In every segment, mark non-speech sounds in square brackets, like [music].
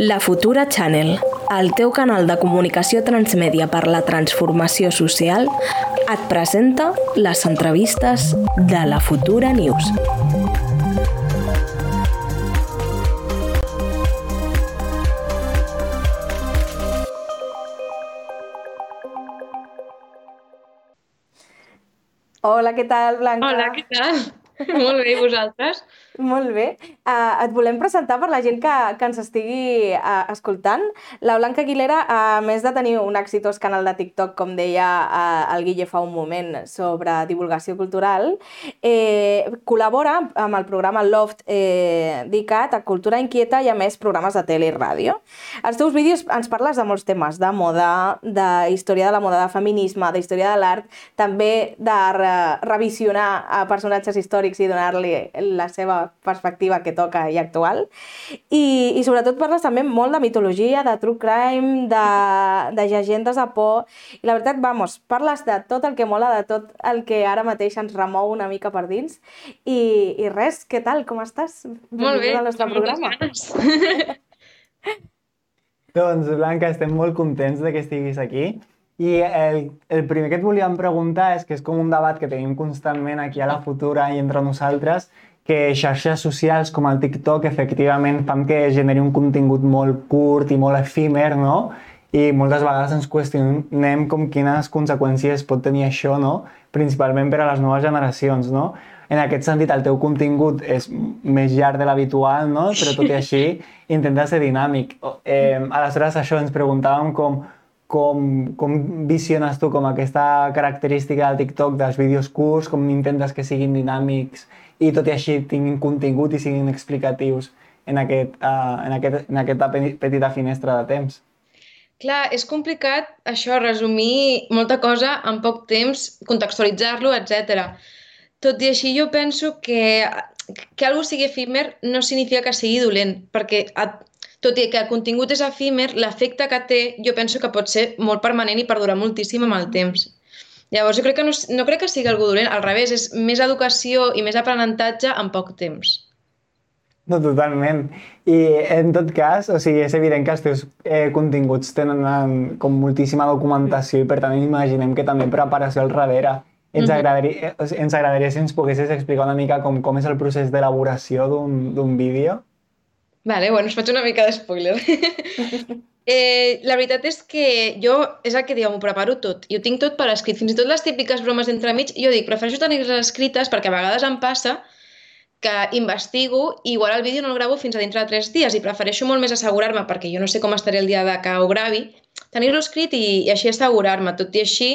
La Futura Channel, el teu canal de comunicació transmèdia per la transformació social, et presenta les entrevistes de la Futura News. Hola, què tal, Blanca? Hola, què tal? Molt bé, i vosaltres? Molt bé. Uh, et volem presentar per la gent que, que ens estigui uh, escoltant. La Blanca Aguilera, a més de tenir un exitós canal de TikTok, com deia uh, el Guille fa un moment, sobre divulgació cultural, eh, col·labora amb el programa Loft eh, dedicat a cultura inquieta i a més programes de tele i ràdio. Els teus vídeos ens parles de molts temes, de moda, de història de la moda, de feminisme, de història de l'art, també de re revisionar a personatges històrics i donar-li la seva perspectiva que toca i actual. I, i sobretot parles també molt de mitologia, de true crime, de, de llegendes de por. I la veritat, vamos, parles de tot el que mola, de tot el que ara mateix ens remou una mica per dins. I, i res, què tal? Com estàs? Molt bé, nostre programa. [laughs] doncs, Blanca, estem molt contents de que estiguis aquí. I el, el primer que et volíem preguntar és que és com un debat que tenim constantment aquí a la Futura i entre nosaltres, que xarxes socials com el TikTok efectivament fan que generi un contingut molt curt i molt efímer, no? I moltes vegades ens qüestionem com quines conseqüències pot tenir això, no? Principalment per a les noves generacions, no? En aquest sentit, el teu contingut és més llarg de l'habitual, no? Però tot i [laughs] així, intenta ser dinàmic. Eh, aleshores, això ens preguntàvem com, com, com visiones tu com aquesta característica del TikTok dels vídeos curts, com intentes que siguin dinàmics i tot i així tinguin contingut i siguin explicatius en, aquest, uh, en, aquest, en aquesta petita finestra de temps. Clar, és complicat això, resumir molta cosa en poc temps, contextualitzar-lo, etc. Tot i així jo penso que que algú sigui efímer no significa que sigui dolent, perquè tot i que el contingut és efímer, l'efecte que té jo penso que pot ser molt permanent i perdurar moltíssim amb el temps. Llavors, jo crec que no, no crec que sigui algú dolent, al revés, és més educació i més aprenentatge en poc temps. No, totalment. I en tot cas, o sigui, és evident que els teus eh, continguts tenen um, com moltíssima documentació i per tant imaginem que també preparació al darrere. Ens, mm -hmm. agradaria, eh, ens agradaria si ens poguessis explicar una mica com, com és el procés d'elaboració d'un vídeo. Vale, bueno, us faig una mica d'espoiler. [laughs] Eh, la veritat és que jo, és el que diu, m'ho preparo tot. Jo tinc tot per escrit. Fins i tot les típiques bromes entremig, jo dic, prefereixo tenir-les escrites perquè a vegades em passa que investigo i igual el vídeo no el gravo fins a dintre de tres dies i prefereixo molt més assegurar-me, perquè jo no sé com estaré el dia de que ho gravi, tenir-lo escrit i, i així assegurar-me. Tot i així,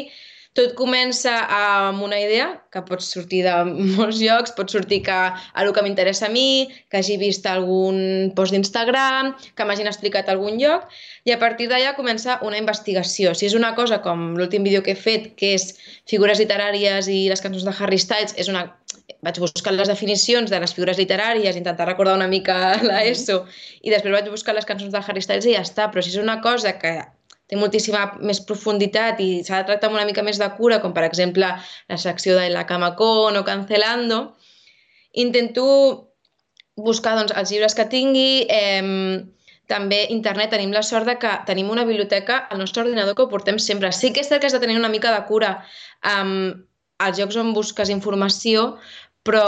tot comença amb una idea que pot sortir de molts [laughs] llocs, pot sortir que a el que m'interessa a mi, que hagi vist algun post d'Instagram, que m'hagin explicat algun lloc, i a partir d'allà comença una investigació. Si és una cosa com l'últim vídeo que he fet, que és figures literàries i les cançons de Harry Styles, és una... vaig buscar les definicions de les figures literàries, intentar recordar una mica [laughs] l'ESO, i després vaig buscar les cançons de Harry Styles i ja està. Però si és una cosa que té moltíssima més profunditat i s'ha de tractar amb una mica més de cura, com per exemple la secció de la cama con o cancelando, intento buscar doncs, els llibres que tingui, eh, també internet, tenim la sort de que tenim una biblioteca al nostre ordinador que ho portem sempre. Sí que és cert que has de tenir una mica de cura amb els llocs on busques informació, però,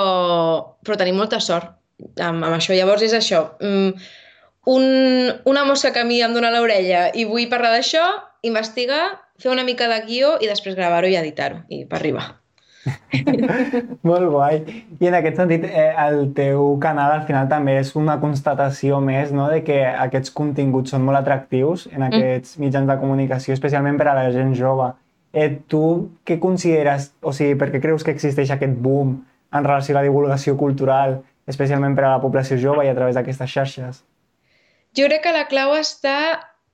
però tenim molta sort amb, amb això. Llavors és això, mm, un, una mosca que a mi em dóna l'orella i vull parlar d'això, investigar, fer una mica de guió i després gravar-ho i editar-ho, i per arribar. [laughs] Molt guai. I en aquest sentit, eh, el teu canal al final també és una constatació més no? de que aquests continguts són molt atractius en mm. aquests mm. mitjans de comunicació, especialment per a la gent jove. Eh, tu què consideres, o sigui, per què creus que existeix aquest boom en relació a la divulgació cultural, especialment per a la població jove i a través d'aquestes xarxes? Jo crec que la clau està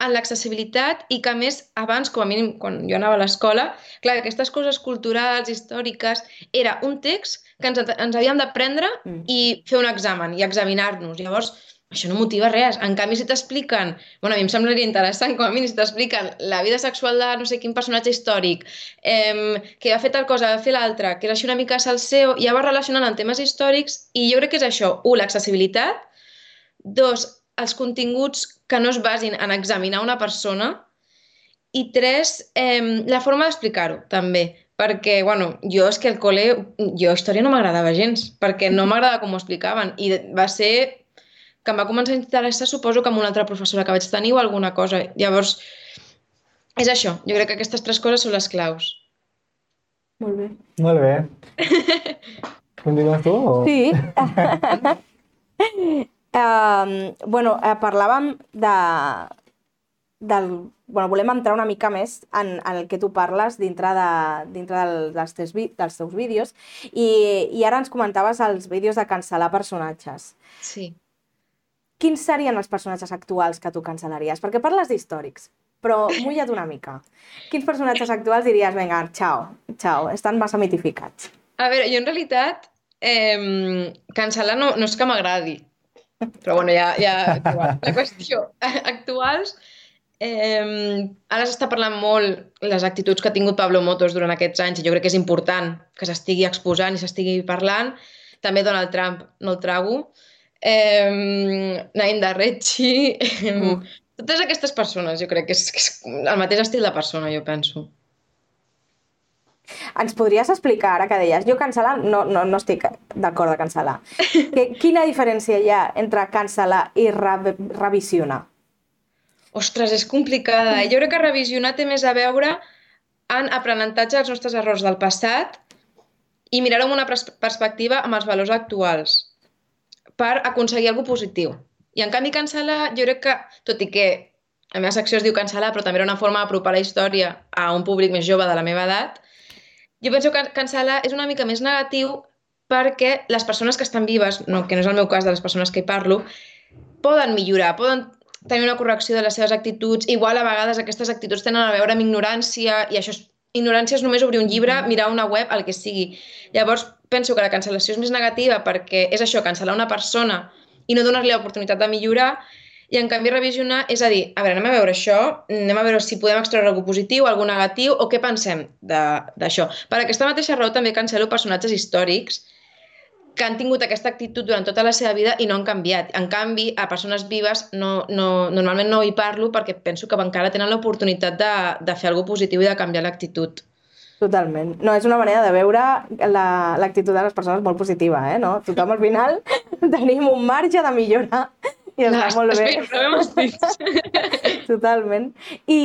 en l'accessibilitat i que, més, abans, com a mínim, quan jo anava a l'escola, clar, aquestes coses culturals, històriques, era un text que ens, ens havíem d'aprendre mm. i fer un examen i examinar-nos. Llavors, això no motiva res. En canvi, si t'expliquen, bueno, a mi em semblaria interessant, com a mínim, si t'expliquen la vida sexual de no sé quin personatge històric, eh, que va fer tal cosa, va fer l'altra, que és així una mica salseo, ja va relacionant amb temes històrics, i jo crec que és això. Un, l'accessibilitat. Dos, els continguts que no es basin en examinar una persona i tres, eh, la forma d'explicar-ho, també. Perquè, bueno, jo és que al col·le, jo història no m'agradava gens, perquè no m'agradava com ho explicaven. I va ser que em va començar a interessar, suposo que amb una altra professora que vaig tenir o alguna cosa. Llavors, és això. Jo crec que aquestes tres coses són les claus. Molt bé. Molt bé. [laughs] Continues tu? O... Sí. [laughs] [laughs] um, bueno, eh, parlàvem de, del... Bueno, volem entrar una mica més en, en el que tu parles dintre, de, dintre del, dels, teus, vi- dels teus vídeos i, i ara ens comentaves els vídeos de cancel·lar personatges. Sí. Quins serien els personatges actuals que tu cancel·laries? Perquè parles d'històrics, però mulla't una mica. Quins personatges actuals diries, vinga, xao, xao, estan massa mitificats? A veure, jo en realitat, eh, cancel·lar no, no és que m'agradi, però bueno, ja, ja. [laughs] La qüestió, [laughs] actuals, eh, ara s'està parlant molt les actituds que ha tingut Pablo Motos durant aquests anys i jo crec que és important que s'estigui exposant i s'estigui parlant. També Donald Trump, no el trago. Eh, Naim Darrechi, eh, Mm. totes aquestes persones, jo crec que és, que és el mateix estil de persona, jo penso. Ens podries explicar, ara que deies, jo cancel·lar, no, no, no estic d'acord de cancel·lar. [laughs] Que, quina diferència hi ha entre cancel·lar i re revisionar? Ostres, és complicada. Jo crec que revisionar té més a veure en aprenentatge dels nostres errors del passat i mirar-ho amb una pers perspectiva amb els valors actuals per aconseguir alguna positiu. I en canvi cancel·lar, jo crec que, tot i que la meva secció es diu cancel·lar, però també era una forma d'apropar la història a un públic més jove de la meva edat, jo penso que cancel·lar és una mica més negatiu perquè les persones que estan vives, no, que no és el meu cas de les persones que hi parlo, poden millorar, poden tenir una correcció de les seves actituds. Igual a vegades aquestes actituds tenen a veure amb ignorància i això és, ignorància és només obrir un llibre, mirar una web, el que sigui. Llavors, penso que la cancel·lació és més negativa perquè és això, cancel·lar una persona i no donar-li l'oportunitat de millorar i en canvi revisionar és a dir, a veure, anem a veure això, anem a veure si podem extreure alguna positiu, algun negatiu o què pensem d'això. Per aquesta mateixa raó també cancel·lo personatges històrics que han tingut aquesta actitud durant tota la seva vida i no han canviat. En canvi, a persones vives no, no, normalment no hi parlo perquè penso que encara tenen l'oportunitat de, de fer alguna positiu i de canviar l'actitud. Totalment. No, és una manera de veure la- l'actitud de les persones molt positiva, eh? No? Tothom al final [laughs] tenim un marge de millora i està molt bé. M'estís. [laughs] Totalment. I,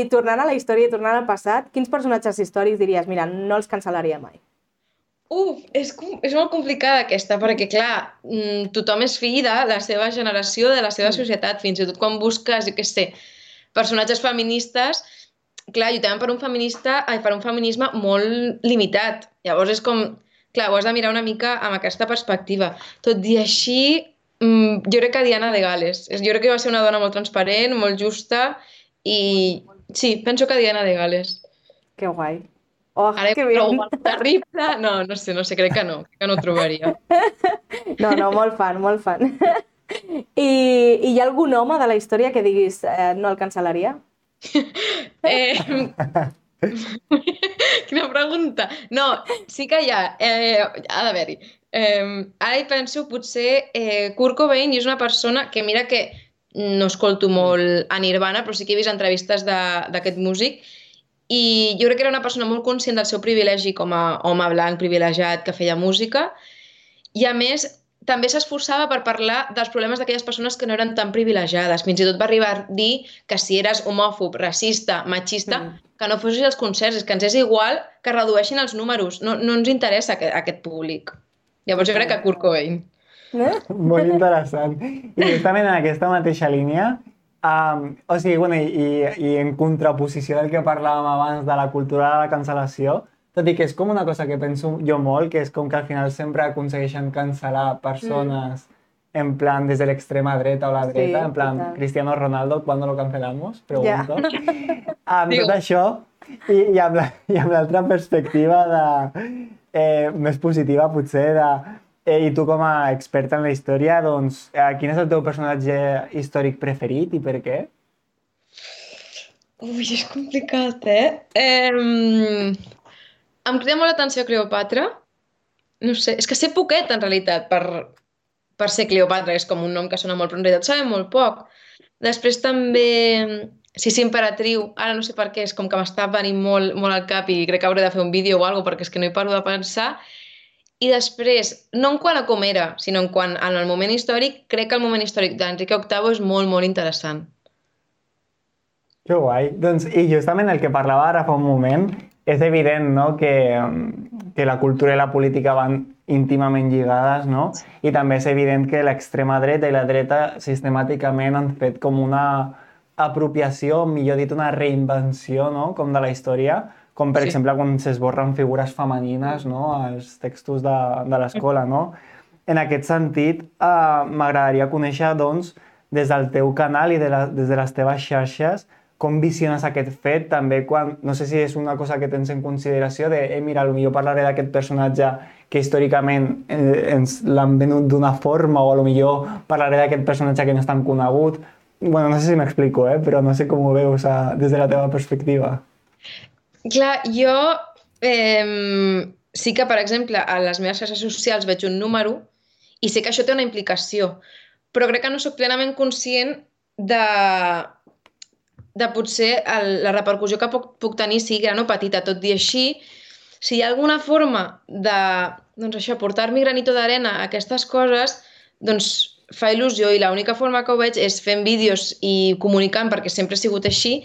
I tornant a la història i tornant al passat, quins personatges històrics diries, mira, no els cancel·laria mai? Uf, és, és molt complicada aquesta, perquè clar, mm, tothom és fill de la seva generació, de la seva societat, fins i tot quan busques, jo què sé, personatges feministes, clar, lluitem per un feminista, ai, per un feminisme molt limitat. Llavors és com, clar, ho has de mirar una mica amb aquesta perspectiva. Tot i així, mm, jo crec que Diana de Gales. Jo crec que va ser una dona molt transparent, molt justa, i sí, penso que Diana de Gales. Que guai. Oh, Ara que bé. terrible. No, no sé, no sé, crec que no, crec que no trobaria. [laughs] No, no, molt fan, molt fan. [laughs] I, I hi ha algun home de la història que diguis eh, no el cancel·laria? [laughs] Eh, quina pregunta. No, sí que hi ha, eh, ha d'haver-hi. Eh, ara hi penso, potser eh, Kurt Cobain és una persona que mira que no escolto molt a Nirvana, però sí que he vist entrevistes de- d'aquest músic i jo crec que era una persona molt conscient del seu privilegi com a home blanc privilegiat que feia música i a més també s'esforçava per parlar dels problemes d'aquelles persones que no eren tan privilegiades. Fins i tot va arribar a dir que si eres homòfob, racista, machista, Mm. que no fossis als concerts, és que ens és igual que redueixin els números, no, no ens interessa aquest, aquest públic. Llavors jo crec que Kurt Cobain. Eh? Molt interessant. I justament en aquesta mateixa línia, um, o sigui, bueno, i, i en contraposició del que parlàvem abans de la cultura de la cancel·lació, tot i que és com una cosa que penso jo molt, que és com que al final sempre aconsegueixen cancel·lar persones en plan des de l'extrema dreta o la Sí, dreta, en plan total. Cristiano Ronaldo, ¿cuándo lo cancelamos? Pregunto. Amb Digo. tot això, i, i amb la- i amb l'altra perspectiva de, eh, més positiva, potser, de, eh, i tu com a experta en la història, doncs, eh, quin és el teu personatge històric preferit i per què? Ui, és complicat, eh? eh em crida molt l'atenció Cleopatra. No sé, és que sé poquet, en realitat, per, per ser Cleopatra, és com un nom que sona molt, però en realitat sabem molt poc. Després també Sí, sí, Imperatriu, ara no sé per què, és com que m'està venint molt, molt al cap i crec que hauré de fer un vídeo o alguna perquè és que no hi paro de pensar. I després, no en quant a com era, sinó en quant en el moment històric, crec que el moment històric d'Enrique VIII és molt, molt interessant. Que guai. Doncs, I justament el que parlava ara fa un moment, és evident no? que, que la cultura i la política van íntimament lligades, no? I també és evident que l'extrema dreta i la dreta sistemàticament han fet com una apropiació, millor dit, una reinvenció, no?, com de la història, com per sí. exemple quan s'esborren figures femenines, no?, als textos de, de l'escola, no? En aquest sentit, eh, m'agradaria conèixer, doncs, des del teu canal i de la, des de les teves xarxes, com visiones aquest fet, també quan, no sé si és una cosa que tens en consideració de, eh, mira, potser parlaré d'aquest personatge que històricament eh, ens l'han venut d'una forma o potser parlaré d'aquest personatge que no és tan conegut, Bueno, no sé si m'explico, eh? però no sé com ho veus a, des de la teva perspectiva. Clar, jo eh, sí que, per exemple, a les meves xarxes socials veig un número i sé que això té una implicació, però crec que no sóc plenament conscient de, de potser el, la repercussió que puc, puc tenir sigui gran o petita. Tot i així, si hi ha alguna forma de doncs això, portar-mi granito d'arena a aquestes coses, doncs fa il·lusió i l'única forma que ho veig és fent vídeos i comunicant perquè sempre ha sigut així.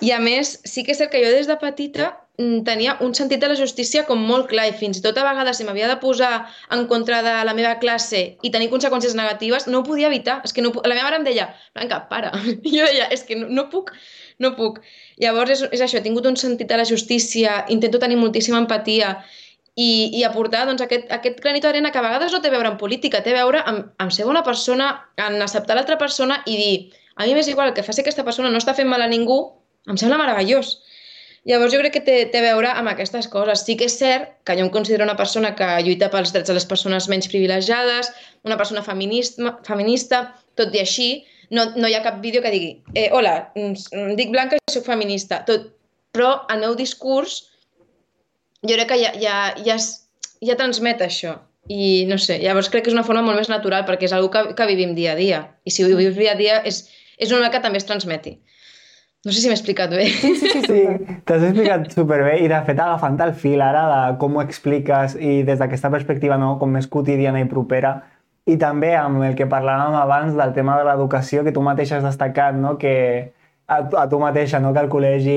I a més sí que és cert que jo des de petita mm, tenia un sentit de la justícia com molt clar i fins i tot a vegades si m'havia de posar en contra de la meva classe i tenir conseqüències negatives no ho podia evitar, és que no, la meva mare em deia Blanca, para, [laughs] I jo deia, és que no, no puc no puc. Llavors és, és això, he tingut un sentit de la justícia, intento tenir moltíssima empatia i, i aportar doncs, aquest, aquest granito d'arena que a vegades no té a veure amb política, té a veure amb, amb ser bona persona, en acceptar l'altra persona i dir a mi m'és igual el que faci aquesta persona no està fent mal a ningú, em sembla meravellós. Llavors jo crec que té, té a veure amb aquestes coses. Sí que és cert que jo em considero una persona que lluita pels drets de les persones menys privilegiades, una persona feminista, feminista tot i així, no, no hi ha cap vídeo que digui eh, hola, mm, dic Blanca i soc feminista, tot, però el meu discurs jo crec que ja, ja, ja, ja transmet això. I no sé, llavors crec que és una forma molt més natural perquè és una que, que vivim dia a dia. I si ho vius dia a dia és, és una que també es transmeti. No sé si m'he explicat bé. Sí, sí, sí, sí. t'has explicat superbé i de fet agafant el fil ara de com ho expliques i des d'aquesta perspectiva no, com més quotidiana i propera i també amb el que parlàvem abans del tema de l'educació que tu mateix has destacat, no? que, a, a tu mateixa, no? que al col·legi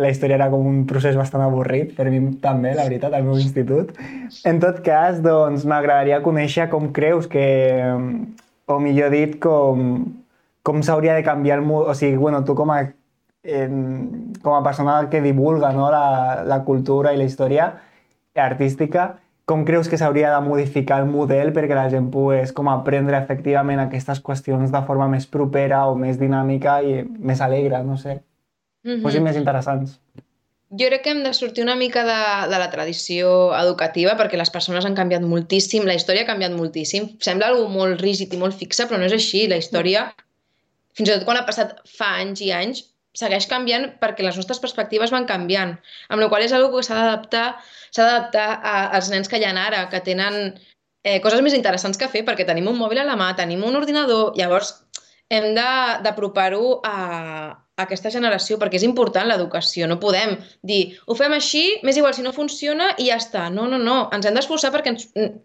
la història era com un procés bastant avorrit, per mi també, la veritat, al meu institut. En tot cas, doncs, m'agradaria conèixer com creus que, o millor dit, com, com s'hauria de canviar el... O sigui, bueno, tu com a, en, com a persona que divulga no? la, la cultura i la història artística, com creus que s'hauria de modificar el model perquè la gent pogués com aprendre efectivament aquestes qüestions de forma més propera o més dinàmica i més alegre, no sé, mm -hmm. fossin més interessants? Jo crec que hem de sortir una mica de, de la tradició educativa perquè les persones han canviat moltíssim, la història ha canviat moltíssim. Sembla algo molt rígid i molt fixa, però no és així. La història, fins i tot quan ha passat fa anys i anys, segueix canviant perquè les nostres perspectives van canviant, amb la qual és una que s'ha d'adaptar s'ha d'adaptar als nens que hi ha ara, que tenen eh, coses més interessants que fer, perquè tenim un mòbil a la mà, tenim un ordinador, llavors hem d'apropar-ho a, a aquesta generació, perquè és important l'educació, no podem dir, ho fem així, més igual si no funciona i ja està. No, no, no, ens hem d'esforçar perquè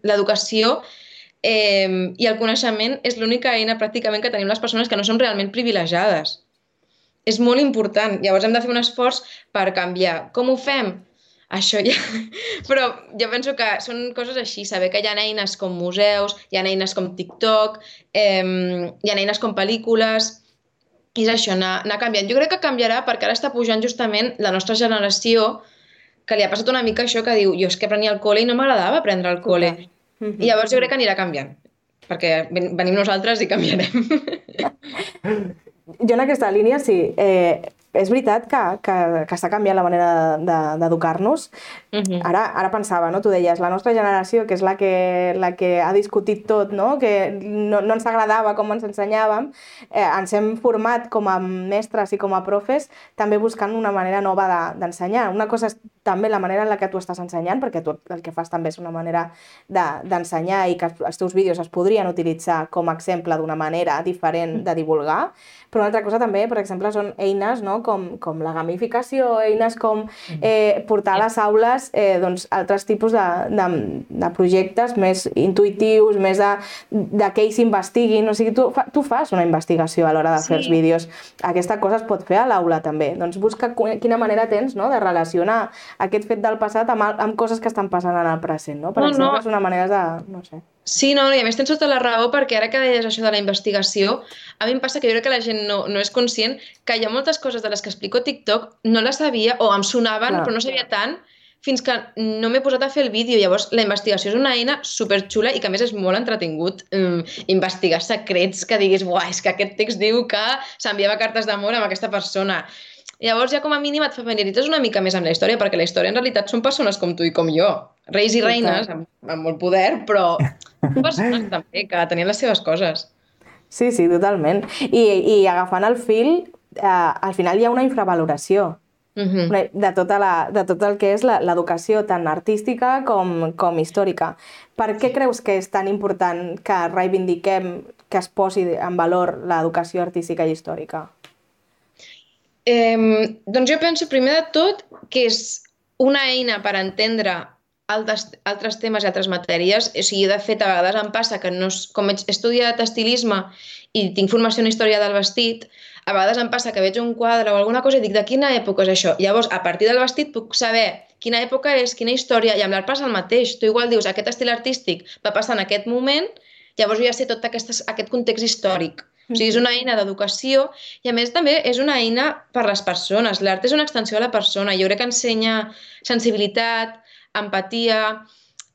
l'educació eh, i el coneixement és l'única eina pràcticament que tenim les persones que no som realment privilegiades. És molt important. Llavors hem de fer un esforç per canviar. Com ho fem? això ja... [laughs] Però jo penso que són coses així, saber que hi ha eines com museus, hi ha eines com TikTok, eh, hi ha eines com pel·lícules, i és això, anar, anar canviant. Jo crec que canviarà perquè ara està pujant justament la nostra generació que li ha passat una mica això que diu jo és que prenia al col·le i no m'agradava prendre al col·le. Okay. Mm -hmm. I llavors jo crec que anirà canviant perquè venim nosaltres i canviarem. [laughs] Jo en aquesta línia sí. Eh, és veritat que, que, que s'ha canviat la manera d'educar-nos. De, de uh -huh. ara, ara pensava, no? tu deies, la nostra generació, que és la que, la que ha discutit tot, no? que no, no ens agradava com ens ensenyàvem, eh, ens hem format com a mestres i com a profes també buscant una manera nova d'ensenyar. De, una cosa també la manera en la que tu estàs ensenyant, perquè tu el que fas també és una manera d'ensenyar de, i que els teus vídeos es podrien utilitzar com a exemple d'una manera diferent de divulgar, però una altra cosa també, per exemple, són eines no? com, com la gamificació, eines com eh, portar a les aules eh, doncs, altres tipus de, de, de projectes més intuitius, més de, de que ells investiguin, o sigui, tu, fa, tu fas una investigació a l'hora de fer sí. els vídeos. Aquesta cosa es pot fer a l'aula també, doncs busca quina manera tens no? de relacionar aquest fet del passat amb, amb coses que estan passant en el present, no? Per no, exemple, no. és una manera de... no sé. Sí, no, i a més tens tota la raó perquè ara que deies això de la investigació, a mi em passa que jo crec que la gent no, no és conscient que hi ha moltes coses de les que explico a TikTok no les sabia o em sonaven Clar. però no sabia tant fins que no m'he posat a fer el vídeo. Llavors, la investigació és una eina superxula i que a més és molt entretingut um, investigar secrets que diguis, buah, és que aquest text diu que s'enviava cartes d'amor amb aquesta persona. Llavors ja com a mínim et familiaritzes una mica més amb la història, perquè la història en realitat són persones com tu i com jo, reis i reines amb, amb molt poder, però [laughs] persones també que tenien les seves coses. Sí, sí, totalment. I, i agafant el fil, eh, al final hi ha una infravaloració uh -huh. de, tota la, de tot el que és l'educació tant artística com, com històrica. Per què creus que és tan important que reivindiquem que es posi en valor l'educació artística i històrica? Eh, doncs jo penso, primer de tot, que és una eina per entendre altres, altres temes i altres matèries. O sigui, de fet, a vegades em passa que no, com he estudiat estilisme i tinc formació en història del vestit, a vegades em passa que veig un quadre o alguna cosa i dic de quina època és això. Llavors, a partir del vestit puc saber quina època és, quina història, i amb l'art passa el mateix. Tu igual dius, aquest estil artístic va passar en aquest moment, llavors jo ja sé tot aquest, aquest context històric. O sigui, és una eina d'educació i, a més, també és una eina per les persones. L'art és una extensió de la persona. Jo crec que ensenya sensibilitat, empatia,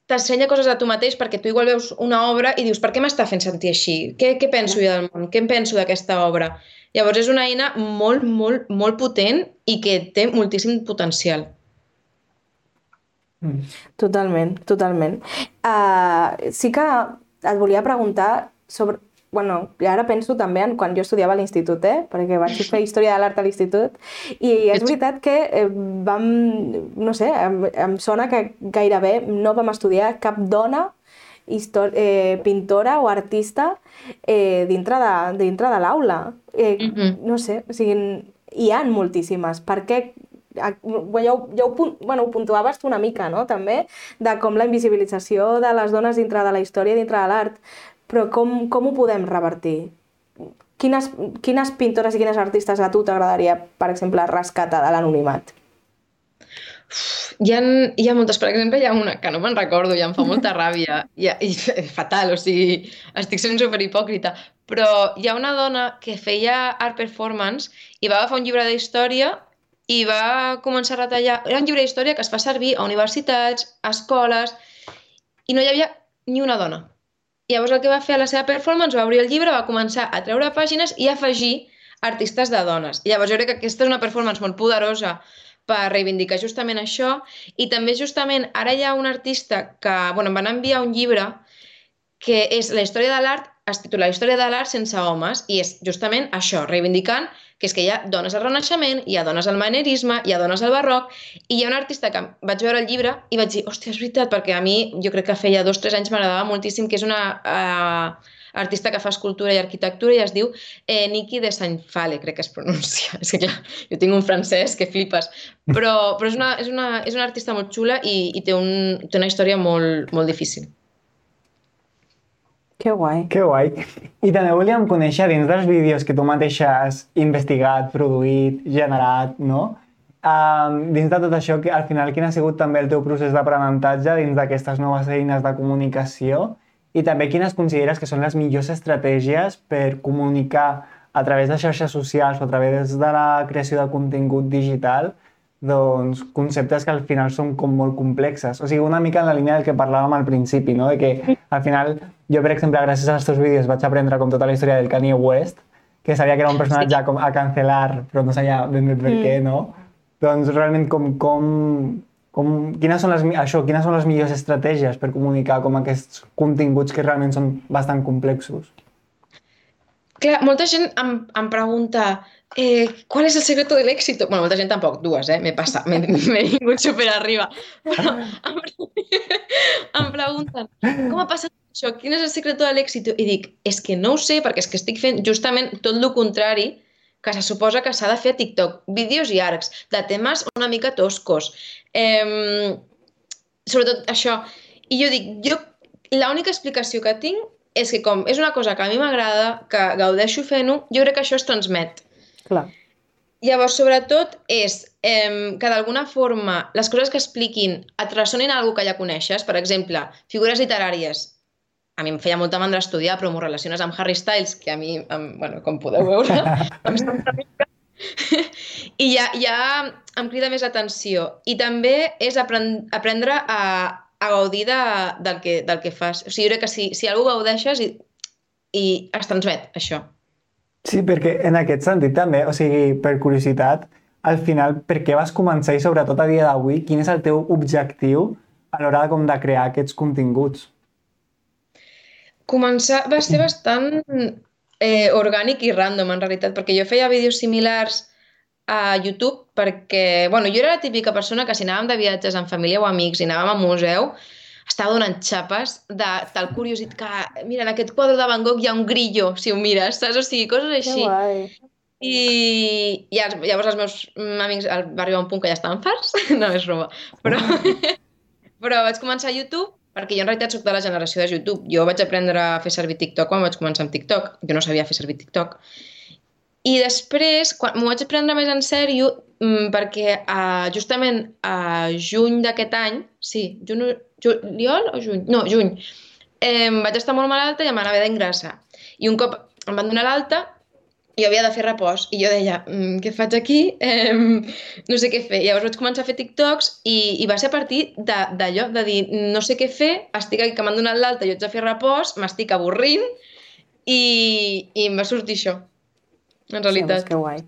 t'ensenya coses a tu mateix perquè tu igual veus una obra i dius per què m'està fent sentir així? Què, què penso jo del món? Què em penso d'aquesta obra? Llavors és una eina molt, molt, molt potent i que té moltíssim potencial. Totalment, totalment. Uh, sí que et volia preguntar sobre bueno, i ara penso també en quan jo estudiava a l'institut, eh? perquè vaig fer Història de l'Art a l'institut, i és veritat que eh, vam, no sé, em, em sona que gairebé no vam estudiar cap dona eh, pintora o artista eh, dintre de, dintre de l'aula. Eh, mm -hmm. No sé, o sigui, hi han moltíssimes. Per què ja ho, ja ho, bueno, ho puntuaves tu una mica, no?, també, de com la invisibilització de les dones dintre de la història, dintre de l'art, però com, com ho podem revertir? Quines, quines pintores i quines artistes a tu t'agradaria, per exemple, rescatar de l'anonimat? Hi ha, hi ha moltes, per exemple, hi ha una que no me'n recordo i em fa molta [laughs] ràbia, i, i [laughs] fatal, o sigui, estic sent super hipòcrita, però hi ha una dona que feia art performance i va agafar un llibre d'història i va començar a retallar... Era un llibre d'història que es fa servir a universitats, a escoles, i no hi havia ni una dona. Llavors el que va fer a la seva performance, va obrir el llibre, va començar a treure pàgines i afegir artistes de dones. Llavors jo crec que aquesta és una performance molt poderosa per reivindicar justament això i també justament ara hi ha un artista que bueno, em van enviar un llibre que és la història de l'art, es titula La història de l'art sense homes i és justament això, reivindicant que és que hi ha dones al Renaixement, hi ha dones al manerisme, hi ha dones al barroc, i hi ha un artista que vaig veure el llibre i vaig dir, hòstia, és veritat, perquè a mi jo crec que feia dos o tres anys m'agradava moltíssim, que és una uh, artista que fa escultura i arquitectura i es diu eh, Niki de Saint-Fale, crec que es pronuncia. [laughs] És que clar, jo tinc un francès que flipes, però, però és, una, és, una, és una artista molt xula i, i té, un, té una història molt, molt difícil. Que guai. Que guai. I també volíem conèixer dins dels vídeos que tu mateixa has investigat, produït, generat, no? Um, dins de tot això, que, al final, quin ha sigut també el teu procés d'aprenentatge dins d'aquestes noves eines de comunicació i també quines consideres que són les millors estratègies per comunicar a través de xarxes socials o a través de la creació de contingut digital doncs, conceptes que al final són com molt complexes. O sigui, una mica en la línia del que parlàvem al principi, no? de que al final jo, per exemple, gràcies als teus vídeos vaig aprendre com tota la història del Kanye West, que sabia que era un personatge sí. com a cancelar, però no sabia ben bé per mm. què, no? Doncs realment com, com, com, quines, són les, això, quines són les millors estratègies per comunicar com aquests continguts que realment són bastant complexos? Clar, molta gent em, em pregunta eh, ¿cuál es el secreto del éxito? Bueno, molta gent tampoc, dues, eh? M'he passat, m'he [laughs] vingut super arriba. Però em, [laughs] em pregunten, com ha passat això? Quin és el secreto de l'èxit? I dic, és que no ho sé, perquè és que estic fent justament tot el contrari que se suposa que s'ha de fer a TikTok. Vídeos llargs, de temes una mica toscos. Eh, sobretot això. I jo dic, jo l'única explicació que tinc és que com és una cosa que a mi m'agrada, que gaudeixo fent-ho, jo crec que això es transmet. Clar. Llavors, sobretot, és eh, que d'alguna forma les coses que expliquin et ressonin a algú que ja coneixes. Per exemple, figures literàries. A mi em feia molta mandra estudiar, però m'ho relaciones amb Harry Styles, que a mi, em, bueno, com podeu veure, [laughs] em sembla. [laughs] I ja, ja em crida més atenció. I també és apren aprendre a, a gaudir de, del, que, del que fas. O sigui, jo crec que si, si algú gaudeixes i, i es transmet, això. Sí, perquè en aquest sentit també, o sigui, per curiositat, al final, per què vas començar i sobretot a dia d'avui, quin és el teu objectiu a l'hora de, com de crear aquests continguts? Començar va ser bastant eh, orgànic i random, en realitat, perquè jo feia vídeos similars a YouTube perquè, bueno, jo era la típica persona que si anàvem de viatges amb família o amics i anàvem a museu, estava donant xapes de tal curiositat que, mira, en aquest quadre de Van Gogh hi ha un grillo, si ho mires, saps? O sigui, coses així. Que guai. I, i els, llavors els meus amics va arribar un punt que ja estaven farts, [laughs] no és roba, però, [laughs] però vaig començar a YouTube perquè jo en realitat sóc de la generació de YouTube. Jo vaig aprendre a fer servir TikTok quan vaig començar amb TikTok. Jo no sabia fer servir TikTok. I després, quan m'ho vaig prendre més en sèrio, mm, perquè uh, justament a juny d'aquest any, sí, juny, juliol o juny? No, juny, eh, vaig estar molt malalta i em van haver d'ingressar. I un cop em van donar l'alta, jo havia de fer repòs i jo deia, mm, què faig aquí? Eh, no sé què fer. Llavors vaig començar a fer TikToks i, i va ser a partir d'allò, de, de dir, no sé què fer, estic aquí que m'han donat l'alta, jo haig de fer repòs, m'estic avorrint i, i em va sortir això, en realitat. Sí, que guai.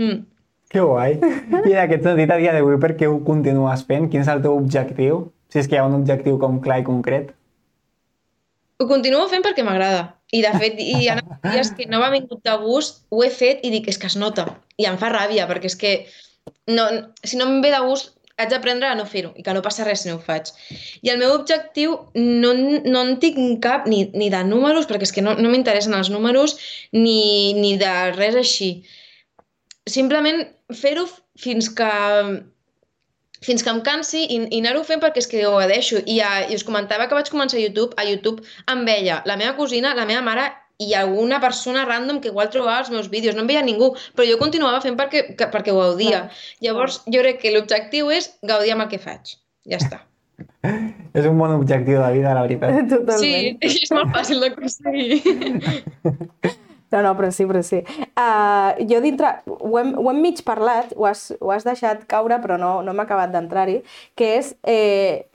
Mm. Que guai. [laughs] I en aquest sentit, a dia d'avui, per què ho continues fent? Quin és el teu objectiu? Si és que hi ha un objectiu com clar i concret. Ho continuo fent perquè m'agrada. I de fet, hi ha [laughs] dies que no m'ha vingut de gust, ho he fet i dic, és que es nota. I em fa ràbia, perquè és que no, si no em ve de gust, haig d'aprendre a no fer-ho i que no passa res si no ho faig. I el meu objectiu no, no en tinc cap ni, ni de números, perquè és que no, no m'interessen els números, ni, ni de res així. Simplement fer-ho fins que fins que em cansi i, i anar-ho fent perquè és que ho deixo. I, ja, I us comentava que vaig començar a YouTube, a YouTube em veia la meva cosina, la meva mare i alguna persona random que igual trobava els meus vídeos. No em veia ningú, però jo continuava fent perquè, que, perquè ho gaudia. Clar. Llavors, jo crec que l'objectiu és gaudir amb el que faig. Ja està. [laughs] És un bon objectiu de vida, la veritat. Totalment. Sí, és molt fàcil d'aconseguir. [laughs] No, no, però sí, però sí. Uh, jo dintre, ho hem, ho hem mig parlat, ho has, ho has deixat caure, però no, no hem acabat d'entrar-hi, que és eh,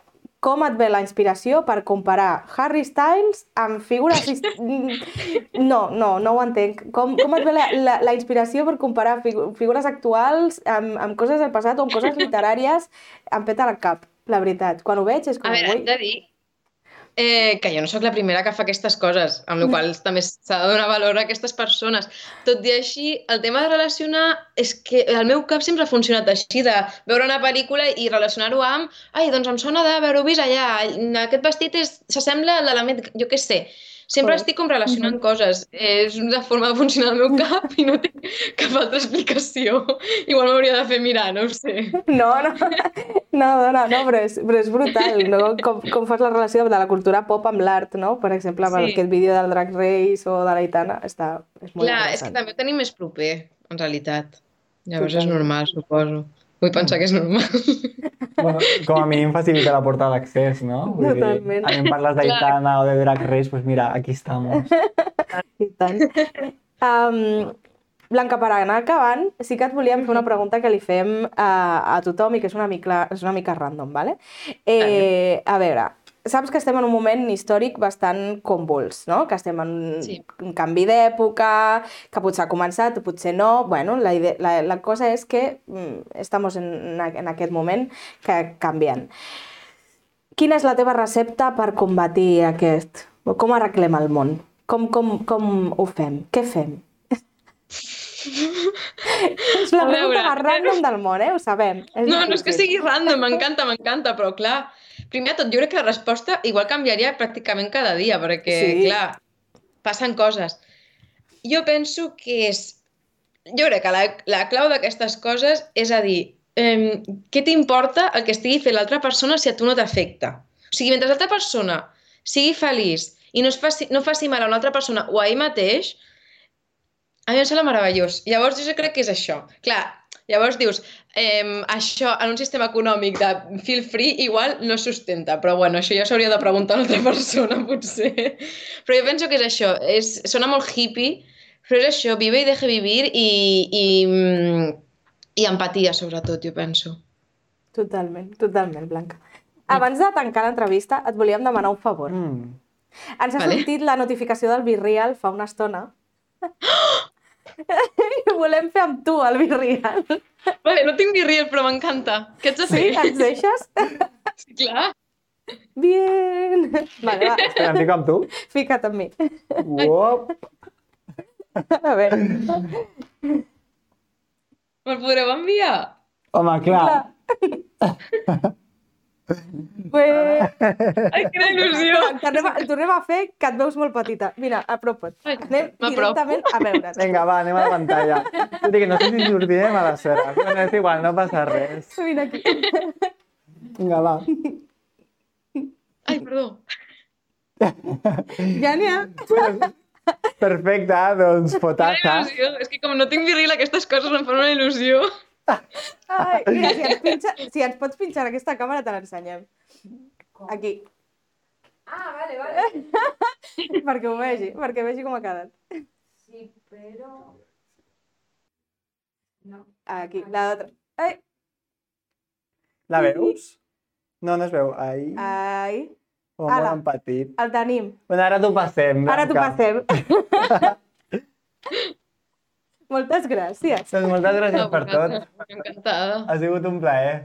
com et ve la inspiració per comparar Harry Styles amb figures... [laughs] No, no, no ho entenc. Com, com et ve la, la, la inspiració per comparar figures actuals amb, amb coses del passat o amb coses literàries? Em peta el cap, la veritat. Quan ho veig és com... A veure, de dir eh, que jo no sóc la primera que fa aquestes coses, amb la qual també s'ha de donar valor a aquestes persones. Tot i així, el tema de relacionar és que el meu cap sempre ha funcionat així, de veure una pel·lícula i relacionar-ho amb ai, doncs em sona d'haver-ho vist allà, aquest vestit s'assembla a l'element, jo què sé, Sempre estic com relacionant coses. És una forma de funcionar el meu [laughs] cap i no té cap altra explicació. Igual m'hauria de fer mirar, no ho sé. No, no, no, no, no però, és, però és brutal, no? Com, com fas la relació de la cultura pop amb l'art, no? Per exemple, amb sí. aquest vídeo del Drag Race o de l'Aitana, està... És molt Clar, és que també ho tenim més proper, en realitat. Llavors Totalment. és normal, suposo. Vull pensar que és normal. Bueno, com a mínim facilita la porta d'accés, no? Vull Totalment. Dir, a mi em parles d'Aitana o de Drag Race, pues mira, aquí estamos. I tant. Um, Blanca, per anar acabant, sí que et volíem fer una pregunta que li fem a, a tothom i que és una mica, és una mica random, ¿vale? Eh, a veure, saps que estem en un moment històric bastant convuls, no? Que estem en sí. un canvi d'època, que potser ha començat o potser no. Bueno, la, idea, la, la cosa és que mm, estem en, en aquest moment que canvien. Quina és la teva recepta per combatir aquest? Com arreglem el món? Com, com, com ho fem? Què fem? És la pregunta més eh? random del món, eh? Ho sabem. És No, no és que sigui random, m'encanta, m'encanta, però clar, primer tot, jo crec que la resposta igual canviaria pràcticament cada dia, perquè, Sí. clar, passen coses. Jo penso que és... Jo crec que la, la clau d'aquestes coses és a dir, eh, què t'importa el que estigui fent l'altra persona si a tu no t'afecta? O sigui, mentre l'altra persona sigui feliç i no, es faci, no faci mal a una altra persona o a ell mateix, a mi em sembla meravellós. Llavors, jo crec que és això. Clar, llavors dius, eh, això en un sistema econòmic de feel free igual no sustenta, però bueno, això ja s'hauria de preguntar a una altra [laughs] persona, potser. Però jo penso que és això, és, sona molt hippie, però és això, vive i deje vivir i, i, mm, i empatia, sobretot, jo penso. Totalment, totalment, Blanca. Abans de tancar l'entrevista, et volíem demanar un favor. Mm. Ens ha Vale. sortit la notificació del Virreal fa una estona. [gasps] [laughs] I volem fer amb tu el Virreal. Vale, no tinc ni riel, però m'encanta. Què ets Sí? fer? Ens deixes? Sí, clar. Bien! Vale, va, Espera, em fico amb tu. fica't amb mi. Uop. A veure, Me'l podreu enviar? Home, clar. [laughs] Bé, Ai, quina il·lusió! el tornem, a, el tornem a fer, que et veus molt petita. Mira, apropa't. Anem directament a veure's. Vinga, va, anem a la pantalla. Tot i que no sé si sortirem a l'esfera. Però és igual, no passa res. Vine aquí. Vinga, va. Ai, perdó. Ja n'hi ha. Perfecte, doncs il·lusió. És que com no tinc viril, aquestes coses em fan una il·lusió. Ai, mira, si ens, pinxa, si ens pots pinxar aquesta càmera, te l'ensenyem. Aquí. Ah, vale, vale. [laughs] perquè ho vegi, perquè vegi com ha quedat. Sí, pero... No. Aquí, la d'altra. Ai, La veus? No, no es veu. Ai, ai, oh, ala. molt petit. el tenim. Bueno, ara t'ho passem, Ara t'ho passem. [laughs] [laughs] Moltes gràcies. Doncs moltes gràcies No, per tot. Encantada. Ha sigut un plaer.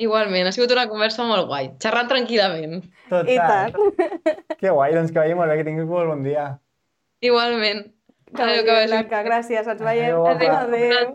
Igualment, ha sigut una conversa molt guai. Xerrant tranquil·lament. Total. I tant. Que guai, doncs que vagi molt bé, que tinguis molt bon dia. Igualment. Adéu, que vagi. Blanca, gràcies, ens veiem. Adéu, guapa. Adéu.